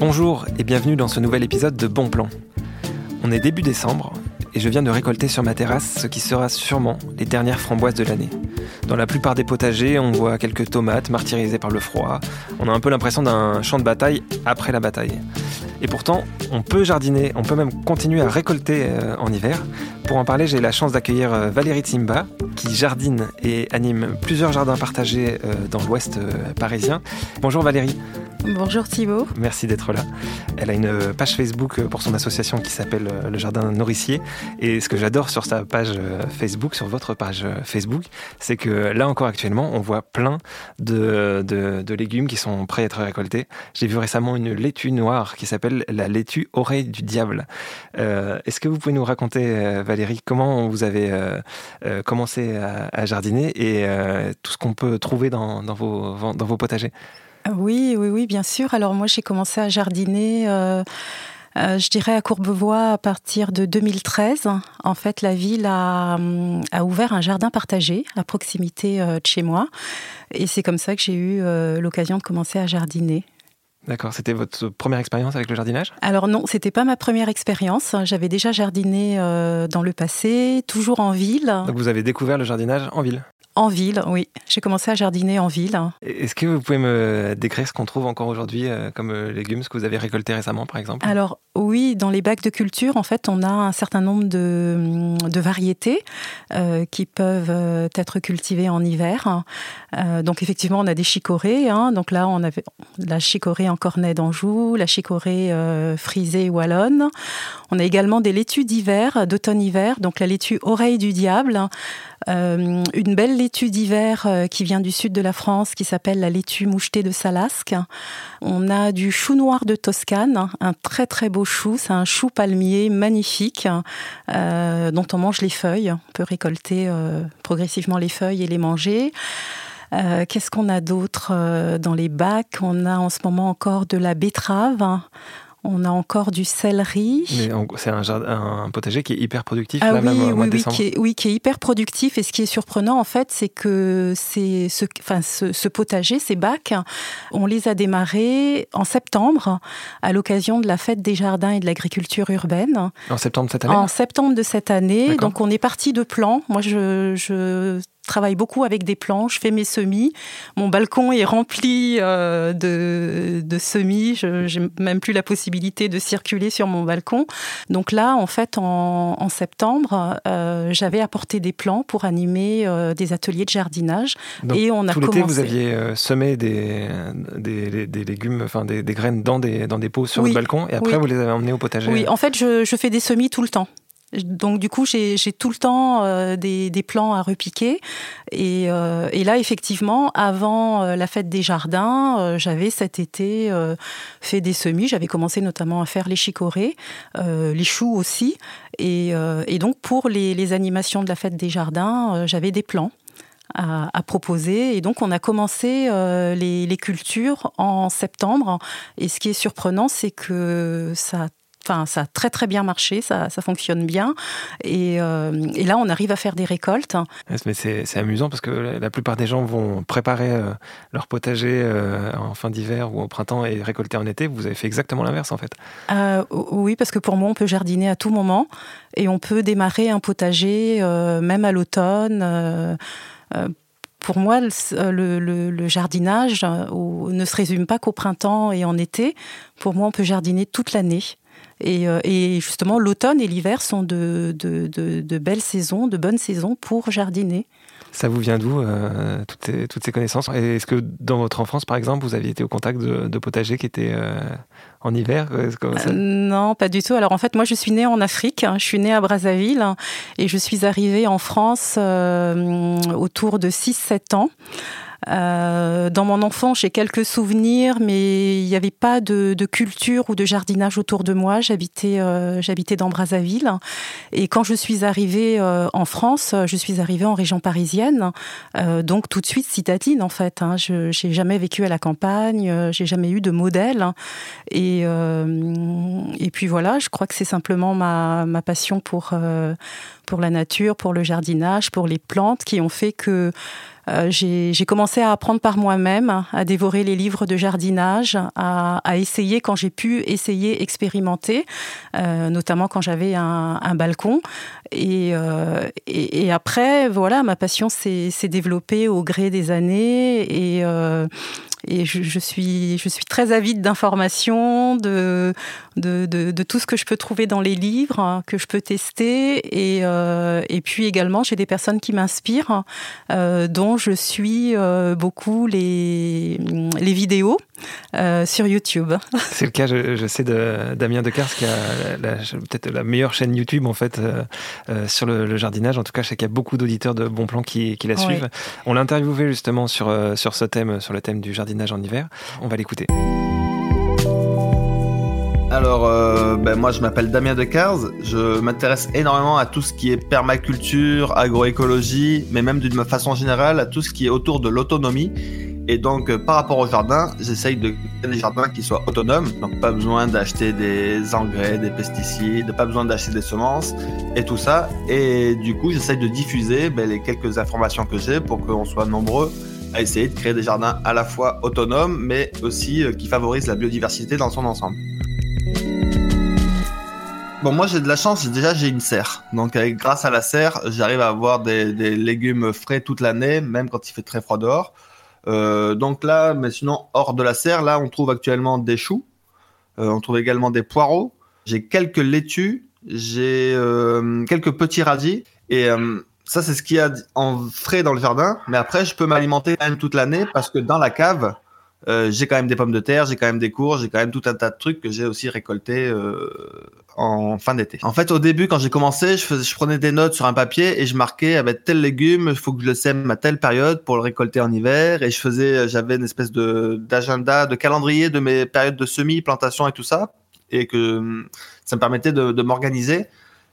Bonjour et bienvenue dans ce nouvel épisode de Bon Plan. On est début décembre et je viens de récolter sur ma terrasse ce qui sera sûrement les dernières framboises de l'année. Dans la plupart des potagers, on voit quelques tomates martyrisées par le froid. On a un peu l'impression d'un champ de bataille après la bataille. Et pourtant, on peut jardiner, on peut même continuer à récolter euh, en hiver. Pour en parler, j'ai la chance d'accueillir euh, Valérie Timba, qui jardine et anime plusieurs jardins partagés euh, dans l'ouest parisien. Bonjour Valérie. Bonjour Thibault. Merci d'être là. Elle a une page Facebook pour son association qui s'appelle Le Jardin Nourricier. Et ce que j'adore sur sa page Facebook, sur votre page Facebook, c'est que là encore actuellement, on voit plein de, de légumes qui sont prêts à être récoltés. J'ai vu récemment une laitue noire qui s'appelle la laitue oreille du diable. Euh, est-ce que vous pouvez nous raconter, euh, Comment vous avez euh, commencé à, jardiner et tout ce qu'on peut trouver dans, vos, potagers? Oui, oui, oui, bien sûr. Alors moi, j'ai commencé à jardiner. je dirais à Courbevoie à partir de 2013. En fait, la ville a, a ouvert un jardin partagé à proximité de chez moi. Et c'est comme ça que j'ai eu l'occasion de commencer à jardiner. D'accord, c'était votre première expérience avec le jardinage? Alors non, c'était pas ma première expérience. J'avais déjà jardiné euh, dans le passé, toujours en ville. Donc vous avez découvert le jardinage en ville? En ville, oui. J'ai commencé à jardiner en ville. Est-ce que vous pouvez me décrire ce qu'on trouve encore aujourd'hui euh, comme euh, légumes, ce que vous avez récolté récemment, par exemple? Alors oui, dans les bacs de culture, en fait, on a un certain nombre de, hum, variétés euh, qui peuvent être cultivées en hiver. donc effectivement, on a des chicorées. Hein. donc là, on avait la chicorée en cornet d'Anjou, la chicorée frisée wallonne. On a également des laitues d'hiver, d'automne-hiver. Donc la laitue oreille du diable, euh, une belle laitue d'hiver euh, qui vient du sud de la France, qui s'appelle la laitue mouchetée de Salasque. On a du chou noir de Toscane, un très très beau chou. C'est un chou palmier magnifique euh, dont on mange les feuilles. On peut récolter progressivement les feuilles et les manger. Qu'est-ce qu'on a d'autre dans les bacs? On a en ce moment encore de la betterave. On a encore du céleri. C'est un, un, potager qui est hyper productif, ah oui, même oui, oui, qui est, oui, qui est hyper productif. Et ce qui est surprenant, en fait, c'est que c'est ce, enfin, ce, potager, ces bacs, on les a démarrés en septembre, à l'occasion de la fête des jardins et de l'agriculture urbaine. En septembre de cette année En septembre de cette année. Donc, on est parti de plans. Moi, je, je travaille beaucoup avec des planches, je fais mes semis. Mon balcon est rempli euh, de, de, semis. Je n'ai même plus la possibilité de circuler sur mon balcon. Donc là, en fait, en, septembre, euh, j'avais apporté des plants pour animer euh, des ateliers de jardinage. et on a tout l'été, vous aviez semé des, des, des, légumes, enfin des, graines dans des, dans des pots sur le balcon et après vous les avez emmenés au potager Oui, en fait, je, je fais des semis tout le temps. Donc du coup, j'ai tout le temps euh, des, plans à repiquer. Euh, et, là, effectivement, avant euh, la fête des jardins, j'avais cet été fait des semis. J'avais commencé notamment à faire les chicorées, les choux aussi. Et, donc pour les, animations de la fête des jardins, j'avais des plans. À, proposer. Et donc, on a commencé les, les, cultures en septembre. Et ce qui est surprenant, c'est que ça Enfin, ça a très très bien marché, ça, fonctionne bien. Euh, et, là, on arrive à faire des récoltes. Mais c'est amusant parce que la plupart des gens vont préparer euh, leur potager euh, en fin d'hiver ou au printemps et récolter en été. Vous avez fait exactement l'inverse en fait. oui, parce que pour moi, on peut jardiner à tout moment et on peut démarrer un potager même à l'automne pour moi, le, jardinage ne se résume pas qu'au printemps et en été. Pour moi, on peut jardiner toute l'année. Euh, et, justement, l'automne et l'hiver sont de, de, belles saisons, de bonnes saisons pour jardiner. Ça vous vient d'où, euh, toutes, ces, connaissances? Est-ce que dans votre enfance, par exemple, vous aviez été au contact de, potagers qui étaient euh, en hiver? Non, pas du tout. Alors en fait, moi, je suis née en Afrique. Hein. Je suis née à Brazzaville et je suis arrivée en France autour de 6-7 ans. Euh, dans mon enfance, j'ai quelques souvenirs, mais il n'y avait pas de, culture ou de jardinage autour de moi. J'habitais, euh, j'habitais dans Brazzaville. Et quand je suis arrivée euh, en France, je suis arrivée en région parisienne, donc tout de suite citadine en fait. Hein. Je n'ai jamais vécu à la campagne, j'ai jamais eu de modèle. Et, et puis voilà, je crois que c'est simplement ma, ma passion pour pour la nature, pour le jardinage, pour les plantes, qui ont fait que euh, j'ai commencé à apprendre par moi-même, à dévorer les livres de jardinage, à, essayer quand j'ai pu essayer, expérimenter, euh, notamment quand j'avais un, balcon. Et, et, après, voilà, ma passion s'est développée au gré des années et et je, suis, je suis très avide d'informations, de, de, de, tout ce que je peux trouver dans les livres, hein, que je peux tester. Et, euh, et puis également, j'ai des personnes qui m'inspirent, euh, dont je suis euh, beaucoup les, les vidéos sur YouTube. C'est le cas, je, sais, de Damien Decars, qui a peut-être la meilleure chaîne YouTube en fait sur le, jardinage. En tout cas, je sais qu'il y a beaucoup d'auditeurs de Bon Plan qui, qui la suivent. On l'a interviewé justement sur, sur ce thème, sur le thème du jardinage en hiver. On va l'écouter. Alors, euh, ben moi je m'appelle Damien Decars, je m'intéresse énormément à tout ce qui est permaculture, agroécologie, mais même d'une façon générale à tout ce qui est autour de l'autonomie. Et donc euh, par rapport au jardin, j'essaye de créer des jardins qui soient autonomes, donc pas besoin d'acheter des engrais, des pesticides, pas besoin d'acheter des semences et tout ça. Et du coup j'essaye de diffuser ben, les quelques informations que j'ai pour qu'on soit nombreux à essayer de créer des jardins à la fois autonomes, mais aussi euh, qui favorisent la biodiversité dans son ensemble. Bon, moi j'ai de la chance, déjà j'ai une serre. Donc grâce à la serre, j'arrive à avoir des, légumes frais toute l'année, même quand il fait très froid dehors. Euh, donc là, mais sinon hors de la serre, là on trouve actuellement des choux, euh, on trouve également des poireaux. J'ai quelques laitues, j'ai quelques petits radis et ça, c'est ce qu'il y a en frais dans le jardin. Mais après, je peux m'alimenter quand même toute l'année parce que dans la cave, euh, j'ai quand même des pommes de terre, j'ai quand même des courges, j'ai quand même tout un tas de trucs que j'ai aussi récoltés euh, en fin d'été. En fait, au début, quand j'ai commencé, je, prenais des notes sur un papier et je marquais avec tel légume, il faut que je le sème à telle période pour le récolter en hiver. Et je faisais, j'avais une espèce de d'agenda, de calendrier de mes périodes de semis, plantation et tout ça, et que ça me permettait de, de m'organiser.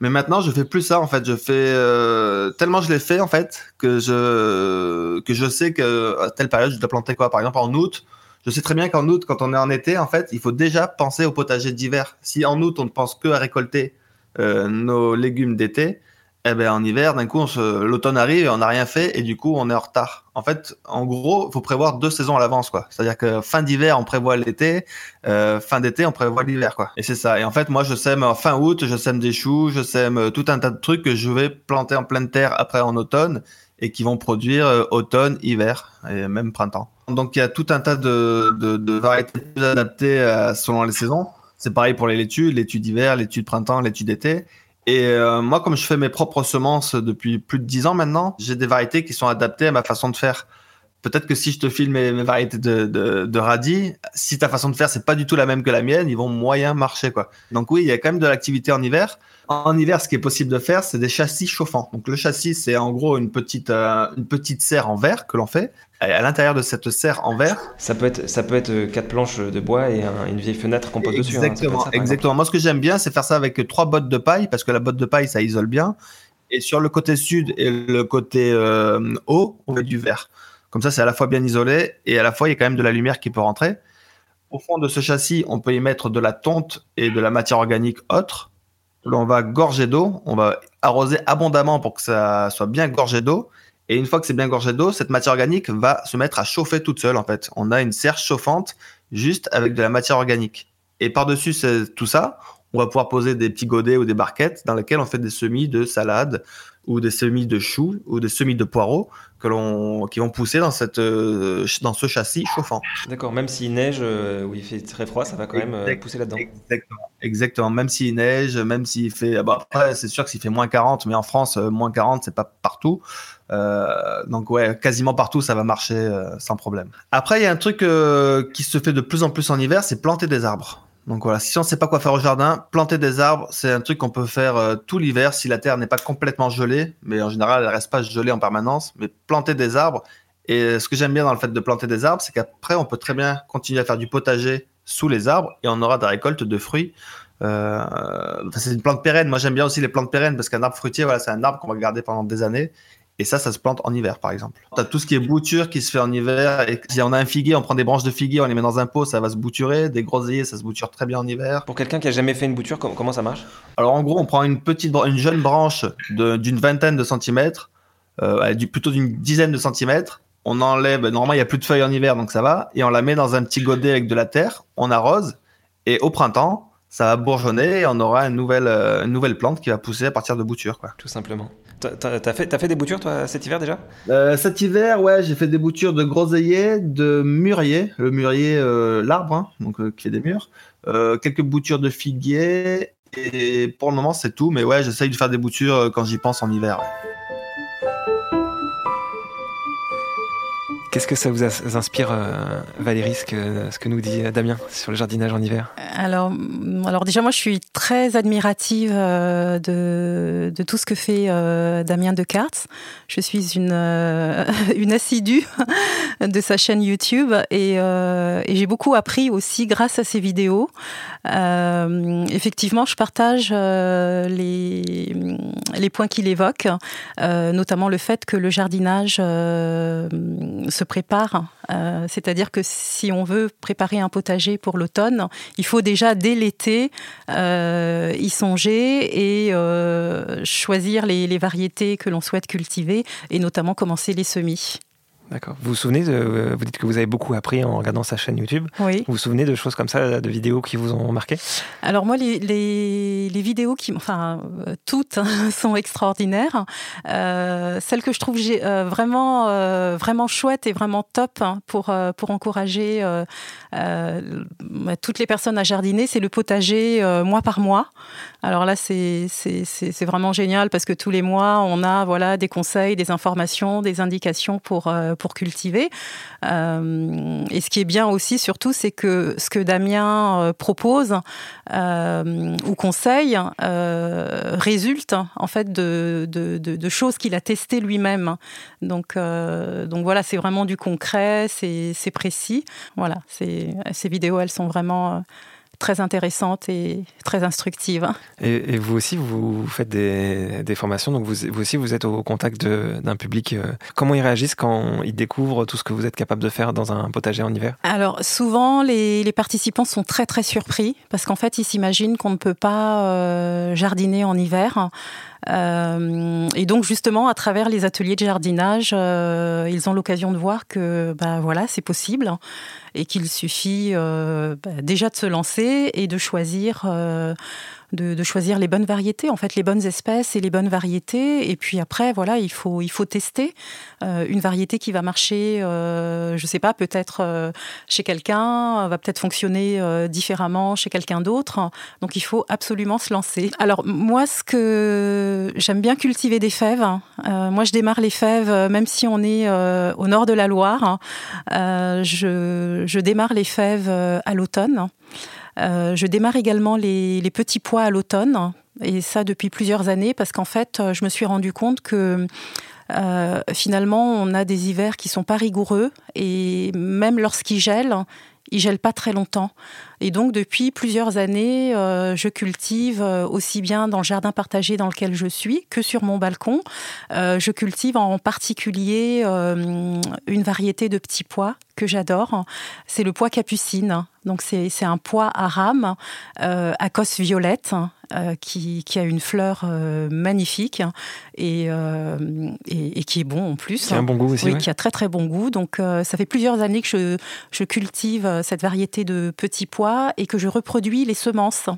Mais maintenant, je fais plus ça en fait. Je fais euh, tellement je l'ai fait en fait que je que je sais que à telle période je dois planter quoi? Par exemple en août, je sais très bien qu'en août, quand on est en été, en fait, il faut déjà penser au potager d'hiver. Si en août on ne pense que à récolter euh, nos légumes d'été, eh ben, en hiver, d'un coup, l'automne arrive et on n'a rien fait et du coup, on est en retard. En fait, en gros, il faut prévoir deux saisons à l'avance, quoi. C'est-à-dire que fin d'hiver, on prévoit l'été, euh, fin d'été, on prévoit l'hiver, quoi. Et c'est ça. Et en fait, moi, je sème fin août, je sème des choux, je sème euh, tout un tas de trucs que je vais planter en pleine terre après en automne et qui vont produire automne, hiver et même printemps. Donc, il y a tout un tas de, variétés adaptées selon les saisons. C'est pareil pour les laitues, laitues d'hiver, laitues de printemps, laitues d'été. Et euh, moi, comme je fais mes propres semences depuis plus de 10 ans maintenant, j'ai des variétés qui sont adaptées à ma façon de faire. Peut-être que si je te file mes, variétés de, de, radis, si ta façon de faire c'est pas du tout la même que la mienne, ils vont moyen marcher quoi. Donc oui, il y a quand même de l'activité en hiver. En hiver, ce qui est possible de faire, c'est des châssis chauffants. Donc le châssis, c'est en gros une petite euh, une petite serre en verre que l'on fait. Et à l'intérieur de cette serre en verre, ça peut être ça peut être euh, quatre planches de bois et une vieille fenêtre qu'on pose dessus. Hein. Exactement, exactement. Moi, ce que j'aime bien, c'est faire ça avec trois bottes de paille parce que la botte de paille, ça isole bien. Et sur le côté sud et le côté euh, haut, on met du verre. Comme ça, c'est à la fois bien isolé et à la fois il y a quand même de la lumière qui peut rentrer. Au fond de ce châssis, on peut y mettre de la tonte et de la matière organique autre on va gorger d'eau, on va arroser abondamment pour que ça soit bien gorgé d'eau. Et une fois que c'est bien gorgé d'eau, cette matière organique va se mettre à chauffer toute seule en fait. On a une serre chauffante juste avec de la matière organique. Et par-dessus tout ça, on va pouvoir poser des petits godets ou des barquettes dans lesquelles on fait des semis de salade ou des semis de choux ou des semis de poireaux que l'on qui vont pousser dans cette euh, dans ce châssis chauffant. D'accord, même s'il neige euh, ou il fait très froid, ça va quand même euh, pousser là-dedans. Exactement. Exactement, même s'il neige, même s'il fait ah bah, après c'est sûr que s'il fait moins 40, mais en France moins 40, c'est pas partout. donc ouais, quasiment partout ça va marcher sans problème. Après il y a un truc qui se fait de plus en plus en hiver, c'est planter des arbres. Donc voilà, si on ne sait pas quoi faire au jardin, planter des arbres, c'est un truc qu'on peut faire euh, tout l'hiver si la terre n'est pas complètement gelée, mais en général elle reste pas gelée en permanence. Mais planter des arbres, et ce que j'aime bien dans le fait de planter des arbres, c'est qu'après on peut très bien continuer à faire du potager sous les arbres et on aura des récoltes de fruits. Euh, c'est une plante pérenne. Moi j'aime bien aussi les plantes pérennes parce qu'un arbre fruitier, voilà, c'est un arbre qu'on va garder pendant des années Et ça, ça se plante en hiver, par exemple. Tu as tout ce qui est bouture qui se fait en hiver. Et si on a un figuier, on prend des branches de figuier, on les met dans un pot, ça va se bouturer. Des groseilliers, ça se bouture très bien en hiver. Pour quelqu'un qui a jamais fait une bouture, comment ça marche? Alors, en gros, on prend une petite, une jeune branche d'une vingtaine de centimètres, euh, plutôt d'une dizaine de centimètres. On enlève, normalement, il n'y a plus de feuilles en hiver, donc ça va. Et on la met dans un petit godet avec de la terre. On arrose. Et au printemps, ça va bourgeonner et on aura une nouvelle, euh, une nouvelle plante qui va pousser à partir de boutures. Quoi. Tout simplement. T'as fait, fait des boutures, toi, cet hiver déjà? Euh, Cet hiver, ouais, j'ai fait des boutures de groseilliers, de mûrier, le mûrier, euh, l'arbre, hein, donc euh, qui est des murs, quelques boutures de figuier, et pour le moment, c'est tout, mais ouais, j'essaye de faire des boutures quand j'y pense en hiver. Qu'est-ce que ça vous inspire, euh, Valérie, ce que, nous dit Damien sur le jardinage en hiver? Alors, alors déjà, moi, je suis très admirative euh, de, de tout ce que fait euh, Damien Descartes. Je suis une, une assidue de sa chaîne YouTube et, et j'ai beaucoup appris aussi grâce à ses vidéos. effectivement, je partage les, les points qu'il évoque, notamment le fait que le jardinage se prépare. Euh, c'est-à-dire que si on veut préparer un potager pour l'automne, il faut déjà dès l'été euh, y songer et euh, choisir les variétés que l'on souhaite cultiver et notamment commencer les semis. D'accord. Vous vous souvenez, de, euh, vous dites que vous avez beaucoup appris en regardant sa chaîne YouTube. Oui. Vous vous souvenez de choses comme ça, de vidéos qui vous ont marqué? Alors moi, les, les, les, vidéos qui, enfin, euh, toutes sont extraordinaires. Euh, celle que je trouve euh, vraiment, euh, vraiment chouette et vraiment top hein, pour pour encourager bah, toutes les personnes à jardiner, c'est le potager mois par mois. Alors là, c'est c'est vraiment génial parce que tous les mois, on a voilà des conseils, des informations, des indications pour pour cultiver. Euh, et ce qui est bien aussi, surtout, c'est que ce que Damien euh, propose euh, ou conseille résulte en fait de, de, choses qu'il a testées lui-même. Donc, donc voilà, c'est vraiment du concret, c'est précis. Voilà, ces vidéos, elles sont vraiment très intéressante et très instructive. Et, vous aussi, vous faites des, formations, donc vous, vous, aussi, vous êtes au contact d'un public. Euh, comment ils réagissent quand ils découvrent tout ce que vous êtes capable de faire dans un potager en hiver? Alors, souvent, les, participants sont très, très surpris parce qu'en fait, ils s'imaginent qu'on ne peut pas euh, jardiner en hiver. Euh, et donc justement, à travers les ateliers de jardinage, euh, ils ont l'occasion de voir que bah, voilà, c'est possible et qu'il suffit euh, bah, déjà de se lancer et de choisir de, choisir les bonnes variétés, en fait, les bonnes espèces et les bonnes variétés. Et puis après, voilà, il faut, il faut tester euh, une variété qui va marcher, euh, je sais pas, peut-être euh, chez quelqu'un, va peut-être fonctionner différemment chez quelqu'un d'autre. Donc il faut absolument se lancer. Alors moi, ce que j'aime bien cultiver des fèves. moi, je démarre les fèves, même si on est au nord de la Loire. je, je démarre les fèves à l'automne. Euh, je démarre également les, petits pois à l'automne, et ça depuis plusieurs années, parce qu'en fait, je me suis rendu compte que euh, finalement, on a des hivers qui sont pas rigoureux, et même lorsqu'ils gèlent, ils gèlent pas très longtemps. Et donc, depuis plusieurs années, euh, je cultive aussi bien dans le jardin partagé dans lequel je suis que sur mon balcon. je cultive en particulier une variété de petits pois que j'adore. C'est le pois capucine. Donc c'est un pois à rame euh, à cosse violette euh, qui, a une fleur euh, magnifique et, et, qui est bon en plus. Qui a un bon goût aussi. Oui, qui a très très bon goût. Donc ça fait plusieurs années que je, je, cultive cette variété de petits pois et que je reproduis les semences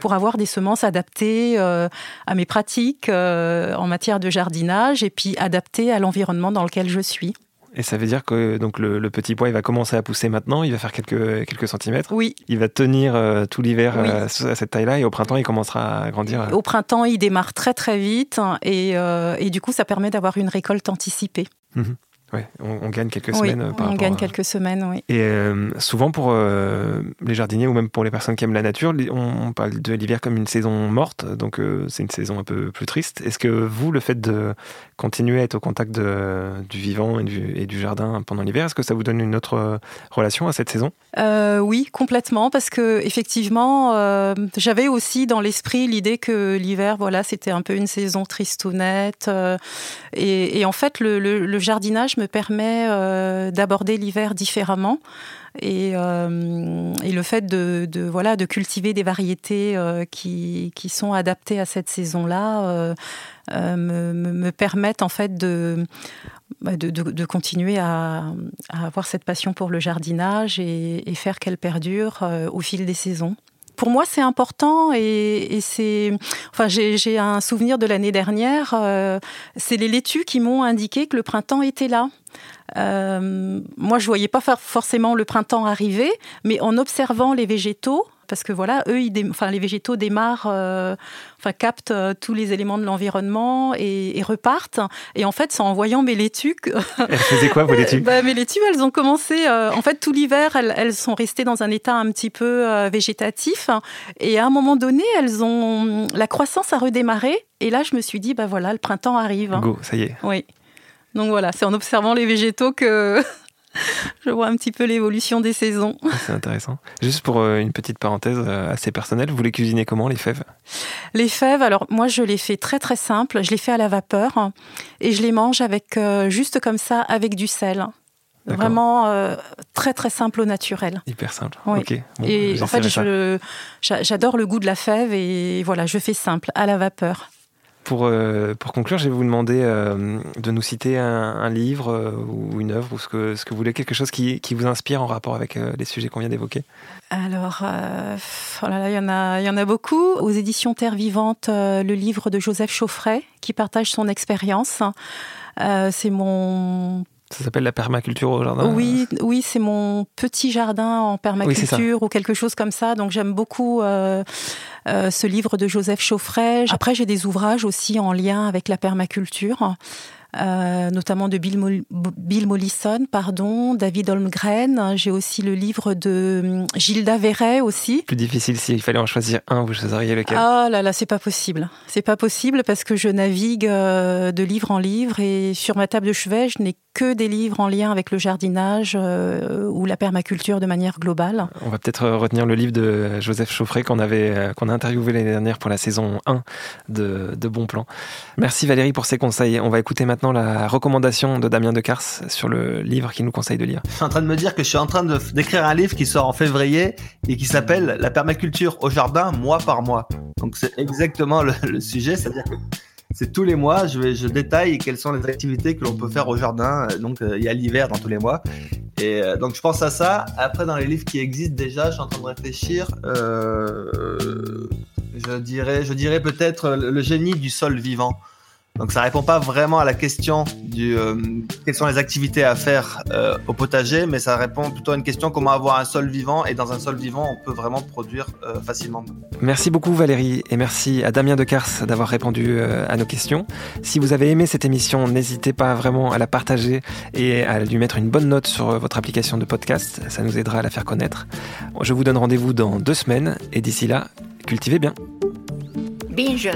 pour avoir des semences adaptées à mes pratiques en matière de jardinage et puis adaptées à l'environnement dans lequel je suis. Et ça veut dire que donc le, petit pois, il va commencer à pousser maintenant, il va faire quelques, quelques centimètres. Oui. Il va tenir euh, tout l'hiver euh, à cette taille-là et au printemps, il commencera à grandir. Euh. Au printemps, il démarre très très vite et, et du coup, ça permet d'avoir une récolte anticipée. Mhm. Ouais, on, gagne quelques semaines. Euh, par on gagne quelques semaines, oui. Et euh, souvent pour euh, les jardiniers ou même pour les personnes qui aiment la nature, on, parle de l'hiver comme une saison morte, donc c'est une saison un peu plus triste. Est-ce que vous, le fait de continuer à être au contact de, du vivant et du, et du jardin pendant l'hiver, est-ce que ça vous donne une autre relation à cette saison? Oui, complètement, parce que effectivement, j'avais aussi dans l'esprit l'idée que l'hiver, voilà, c'était un peu une saison tristounette. Et, et en fait, le, le jardinage me permet euh, d'aborder l'hiver différemment. Et, euh, le fait de, voilà, de cultiver des variétés euh, qui, sont adaptées à cette saison-là me, me, permettent en fait de, bah, continuer à, avoir cette passion pour le jardinage et faire qu'elle perdure au fil des saisons pour moi, c'est important et, c'est. Enfin, j'ai un souvenir de l'année dernière. Euh, c'est les laitues qui m'ont indiqué que le printemps était là. Euh, moi, je voyais pas forcément le printemps arriver, mais en observant les végétaux, parce que voilà, eux, enfin, les végétaux démarrent, euh, enfin, captent euh, tous les éléments de l'environnement et, repartent. Et en fait, c'est en voyant mes laitues. Elles faisaient quoi, vos laitues? Bah, Mes laitues, elles ont commencé. Euh, en fait, tout l'hiver, elles, sont restées dans un état un petit peu végétatif. Et à un moment donné, elles ont la croissance a redémarré. Et là, je me suis dit, bah voilà, le printemps arrive. Go, ça y est. Oui. Donc voilà, c'est en observant les végétaux que je vois un petit peu l'évolution des saisons. Ah, c'est intéressant. Juste pour euh, une petite parenthèse euh, assez personnelle, vous les cuisinez comment les fèves? Les fèves, alors moi je les fais très très simple. Je les fais à la vapeur et je les mange avec euh, juste comme ça avec du sel. Vraiment très très simple au naturel. Hyper simple. Ok. et en fait, j'adore le goût de la fève et voilà, je fais simple à la vapeur. Pour, euh, pour conclure, je vais vous demander euh, de nous citer un, livre euh, ou une œuvre ou ce que, ce que vous voulez, quelque chose qui, qui vous inspire en rapport avec les sujets qu'on vient d'évoquer. Alors, oh il, y en a, il y en a beaucoup. Aux éditions Terre Vivante, le livre de Joseph Chauffret qui partage son expérience. C'est mon ça s'appelle la permaculture au jardin Oui, oui c'est mon petit jardin en permaculture ou quelque chose comme ça. Donc j'aime beaucoup euh, euh, ce livre de Joseph Chauffret. Après, j'ai des ouvrages aussi en lien avec la permaculture. Euh, notamment de Bill, Bill, Mollison, pardon, David Holmgren. J'ai aussi le livre de hum, Gilda Verret aussi. Plus difficile s'il fallait en choisir un, vous choisiriez lequel? Ah là là, c'est pas possible. C'est pas possible parce que je navigue euh, de livre en livre et sur ma table de chevet, je n'ai que des livres en lien avec le jardinage euh, ou la permaculture de manière globale. On va peut-être retenir le livre de Joseph Chauffret qu'on avait qu'on a interviewé l'année dernière pour la saison 1 de, de Bon Plan. Merci Valérie pour ces conseils. On va écouter maintenant maintenant la recommandation de Damien Decars sur le livre qu'il nous conseille de lire. Je suis en train de me dire que je suis en train d'écrire un livre qui sort en février et qui s'appelle La permaculture au jardin mois par mois. Donc c'est exactement le, sujet, c'est-à-dire que c'est tous les mois, je, vais, je détaille quelles sont les activités que l'on peut faire au jardin. Donc euh, il y a l'hiver dans tous les mois. Et euh, donc je pense à ça. Après dans les livres qui existent déjà, je suis en train de réfléchir. Euh, je dirais, je dirais peut-être le génie du sol vivant. Donc ça répond pas vraiment à la question du euh, quelles sont les activités à faire euh, au potager, mais ça répond plutôt à une question comment avoir un sol vivant et dans un sol vivant on peut vraiment produire euh, facilement. Merci beaucoup Valérie et merci à Damien Decars d'avoir répondu à nos questions. Si vous avez aimé cette émission, n'hésitez pas vraiment à la partager et à lui mettre une bonne note sur votre application de podcast, ça nous aidera à la faire connaître. Je vous donne rendez-vous dans deux semaines et d'ici là, cultivez bien. Binge